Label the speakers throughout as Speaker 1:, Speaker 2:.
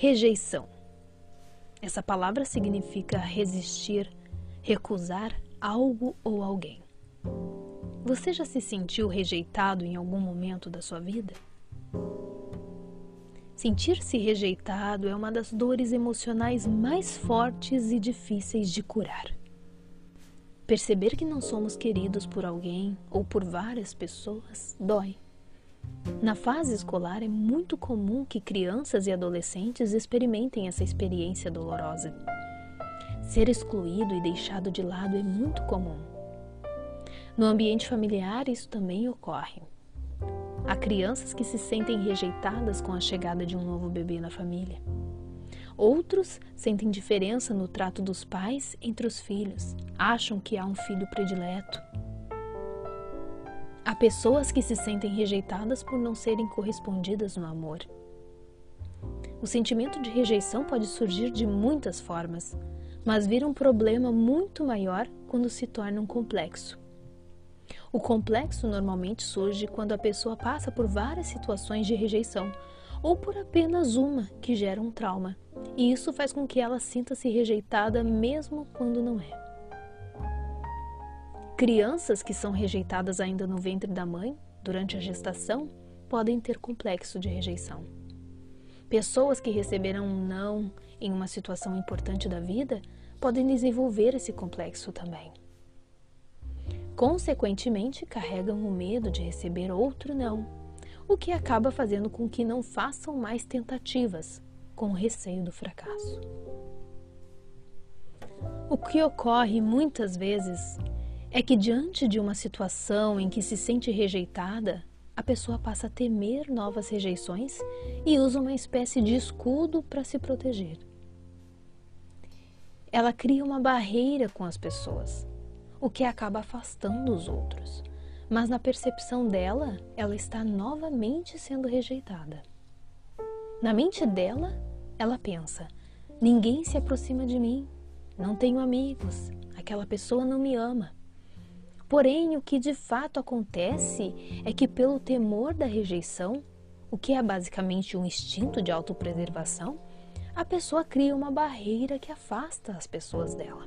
Speaker 1: Rejeição. Essa palavra significa resistir, recusar algo ou alguém. Você já se sentiu rejeitado em algum momento da sua vida? Sentir-se rejeitado é uma das dores emocionais mais fortes e difíceis de curar. Perceber que não somos queridos por alguém ou por várias pessoas dói. Na fase escolar é muito comum que crianças e adolescentes experimentem essa experiência dolorosa. Ser excluído e deixado de lado é muito comum. No ambiente familiar, isso também ocorre. Há crianças que se sentem rejeitadas com a chegada de um novo bebê na família. Outros sentem diferença no trato dos pais entre os filhos, acham que há um filho predileto. Há pessoas que se sentem rejeitadas por não serem correspondidas no amor. O sentimento de rejeição pode surgir de muitas formas, mas vira um problema muito maior quando se torna um complexo. O complexo normalmente surge quando a pessoa passa por várias situações de rejeição ou por apenas uma que gera um trauma, e isso faz com que ela sinta-se rejeitada mesmo quando não é. Crianças que são rejeitadas ainda no ventre da mãe, durante a gestação, podem ter complexo de rejeição. Pessoas que receberam um não em uma situação importante da vida podem desenvolver esse complexo também. Consequentemente, carregam o medo de receber outro não, o que acaba fazendo com que não façam mais tentativas, com receio do fracasso. O que ocorre muitas vezes é que, diante de uma situação em que se sente rejeitada, a pessoa passa a temer novas rejeições e usa uma espécie de escudo para se proteger. Ela cria uma barreira com as pessoas, o que acaba afastando os outros. Mas na percepção dela, ela está novamente sendo rejeitada. Na mente dela, ela pensa: ninguém se aproxima de mim, não tenho amigos, aquela pessoa não me ama. Porém, o que de fato acontece é que, pelo temor da rejeição, o que é basicamente um instinto de autopreservação, a pessoa cria uma barreira que afasta as pessoas dela.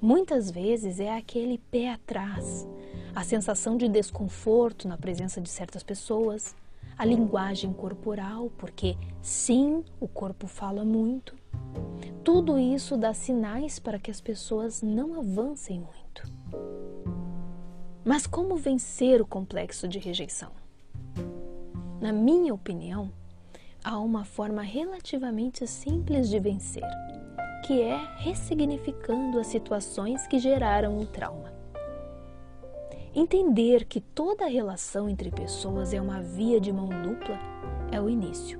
Speaker 1: Muitas vezes é aquele pé atrás, a sensação de desconforto na presença de certas pessoas, a linguagem corporal, porque sim, o corpo fala muito. Tudo isso dá sinais para que as pessoas não avancem muito. Mas como vencer o complexo de rejeição? Na minha opinião, há uma forma relativamente simples de vencer, que é ressignificando as situações que geraram o trauma. Entender que toda relação entre pessoas é uma via de mão dupla é o início.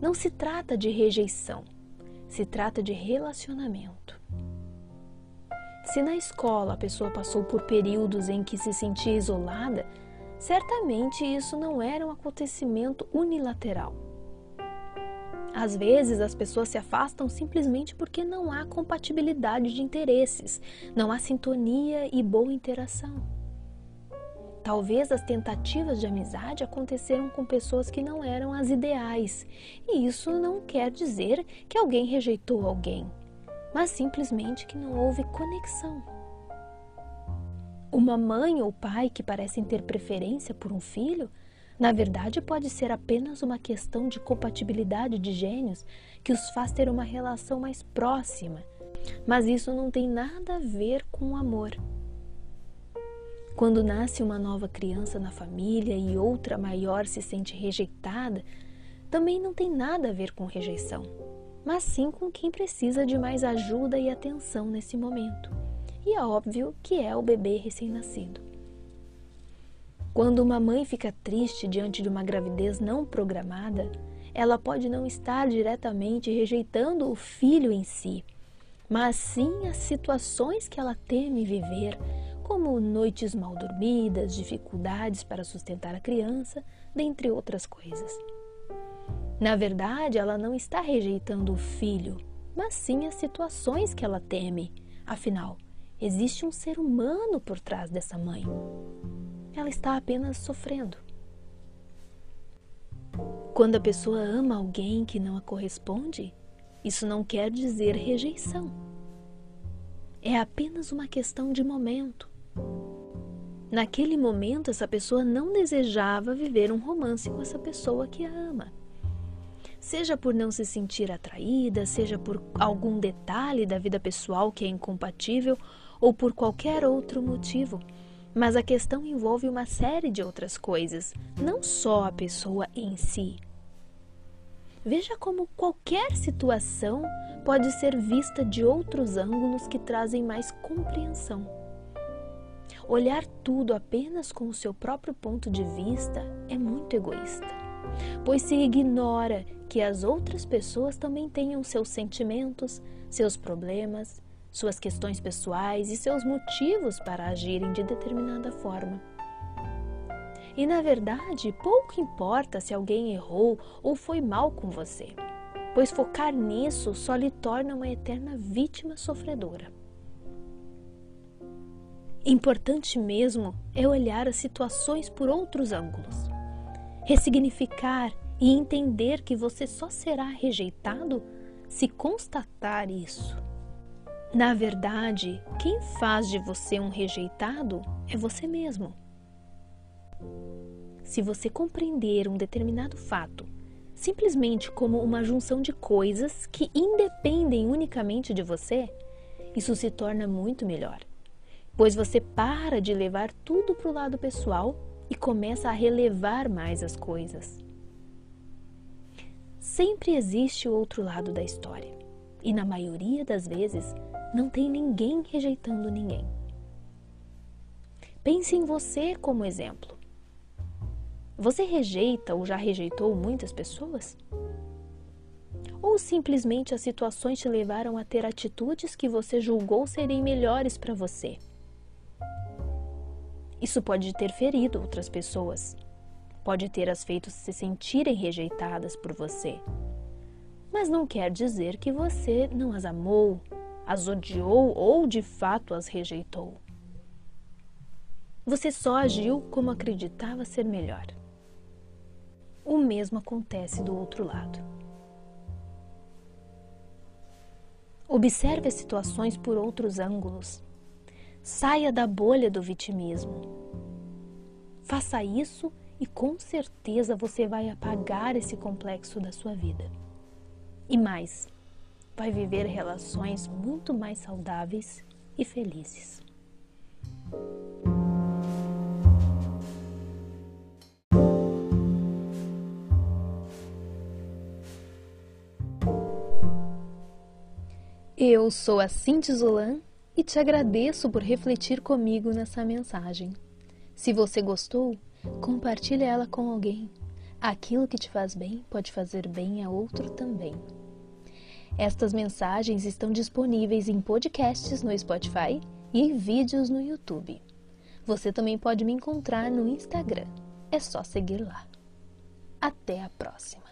Speaker 1: Não se trata de rejeição, se trata de relacionamento. Se na escola a pessoa passou por períodos em que se sentia isolada, certamente isso não era um acontecimento unilateral. Às vezes as pessoas se afastam simplesmente porque não há compatibilidade de interesses, não há sintonia e boa interação. Talvez as tentativas de amizade aconteceram com pessoas que não eram as ideais, e isso não quer dizer que alguém rejeitou alguém mas simplesmente que não houve conexão. Uma mãe ou pai que parecem ter preferência por um filho, na verdade pode ser apenas uma questão de compatibilidade de gênios que os faz ter uma relação mais próxima, mas isso não tem nada a ver com o amor. Quando nasce uma nova criança na família e outra maior se sente rejeitada, também não tem nada a ver com rejeição mas sim com quem precisa de mais ajuda e atenção nesse momento. E é óbvio que é o bebê recém-nascido. Quando uma mãe fica triste diante de uma gravidez não programada, ela pode não estar diretamente rejeitando o filho em si, mas sim as situações que ela teme viver, como noites mal dormidas, dificuldades para sustentar a criança, dentre outras coisas. Na verdade, ela não está rejeitando o filho, mas sim as situações que ela teme. Afinal, existe um ser humano por trás dessa mãe. Ela está apenas sofrendo. Quando a pessoa ama alguém que não a corresponde, isso não quer dizer rejeição. É apenas uma questão de momento. Naquele momento, essa pessoa não desejava viver um romance com essa pessoa que a ama. Seja por não se sentir atraída, seja por algum detalhe da vida pessoal que é incompatível ou por qualquer outro motivo. Mas a questão envolve uma série de outras coisas, não só a pessoa em si. Veja como qualquer situação pode ser vista de outros ângulos que trazem mais compreensão. Olhar tudo apenas com o seu próprio ponto de vista é muito egoísta, pois se ignora que as outras pessoas também tenham seus sentimentos, seus problemas, suas questões pessoais e seus motivos para agirem de determinada forma. E na verdade, pouco importa se alguém errou ou foi mal com você, pois focar nisso só lhe torna uma eterna vítima sofredora. Importante mesmo é olhar as situações por outros ângulos, ressignificar e entender que você só será rejeitado se constatar isso. Na verdade, quem faz de você um rejeitado é você mesmo. Se você compreender um determinado fato simplesmente como uma junção de coisas que independem unicamente de você, isso se torna muito melhor, pois você para de levar tudo para o lado pessoal e começa a relevar mais as coisas. Sempre existe o outro lado da história, e na maioria das vezes não tem ninguém rejeitando ninguém. Pense em você como exemplo. Você rejeita ou já rejeitou muitas pessoas? Ou simplesmente as situações te levaram a ter atitudes que você julgou serem melhores para você? Isso pode ter ferido outras pessoas, pode ter as feito se sentirem rejeitadas por você, mas não quer dizer que você não as amou, as odiou ou de fato as rejeitou. Você só agiu como acreditava ser melhor o mesmo acontece do outro lado. Observe as situações por outros ângulos. Saia da bolha do vitimismo. Faça isso e com certeza você vai apagar esse complexo da sua vida. E mais, vai viver relações muito mais saudáveis e felizes. Eu sou a Cinti Zolan e te agradeço por refletir comigo nessa mensagem. Se você gostou, compartilhe ela com alguém. Aquilo que te faz bem pode fazer bem a outro também. Estas mensagens estão disponíveis em podcasts no Spotify e em vídeos no YouTube. Você também pode me encontrar no Instagram. É só seguir lá. Até a próxima!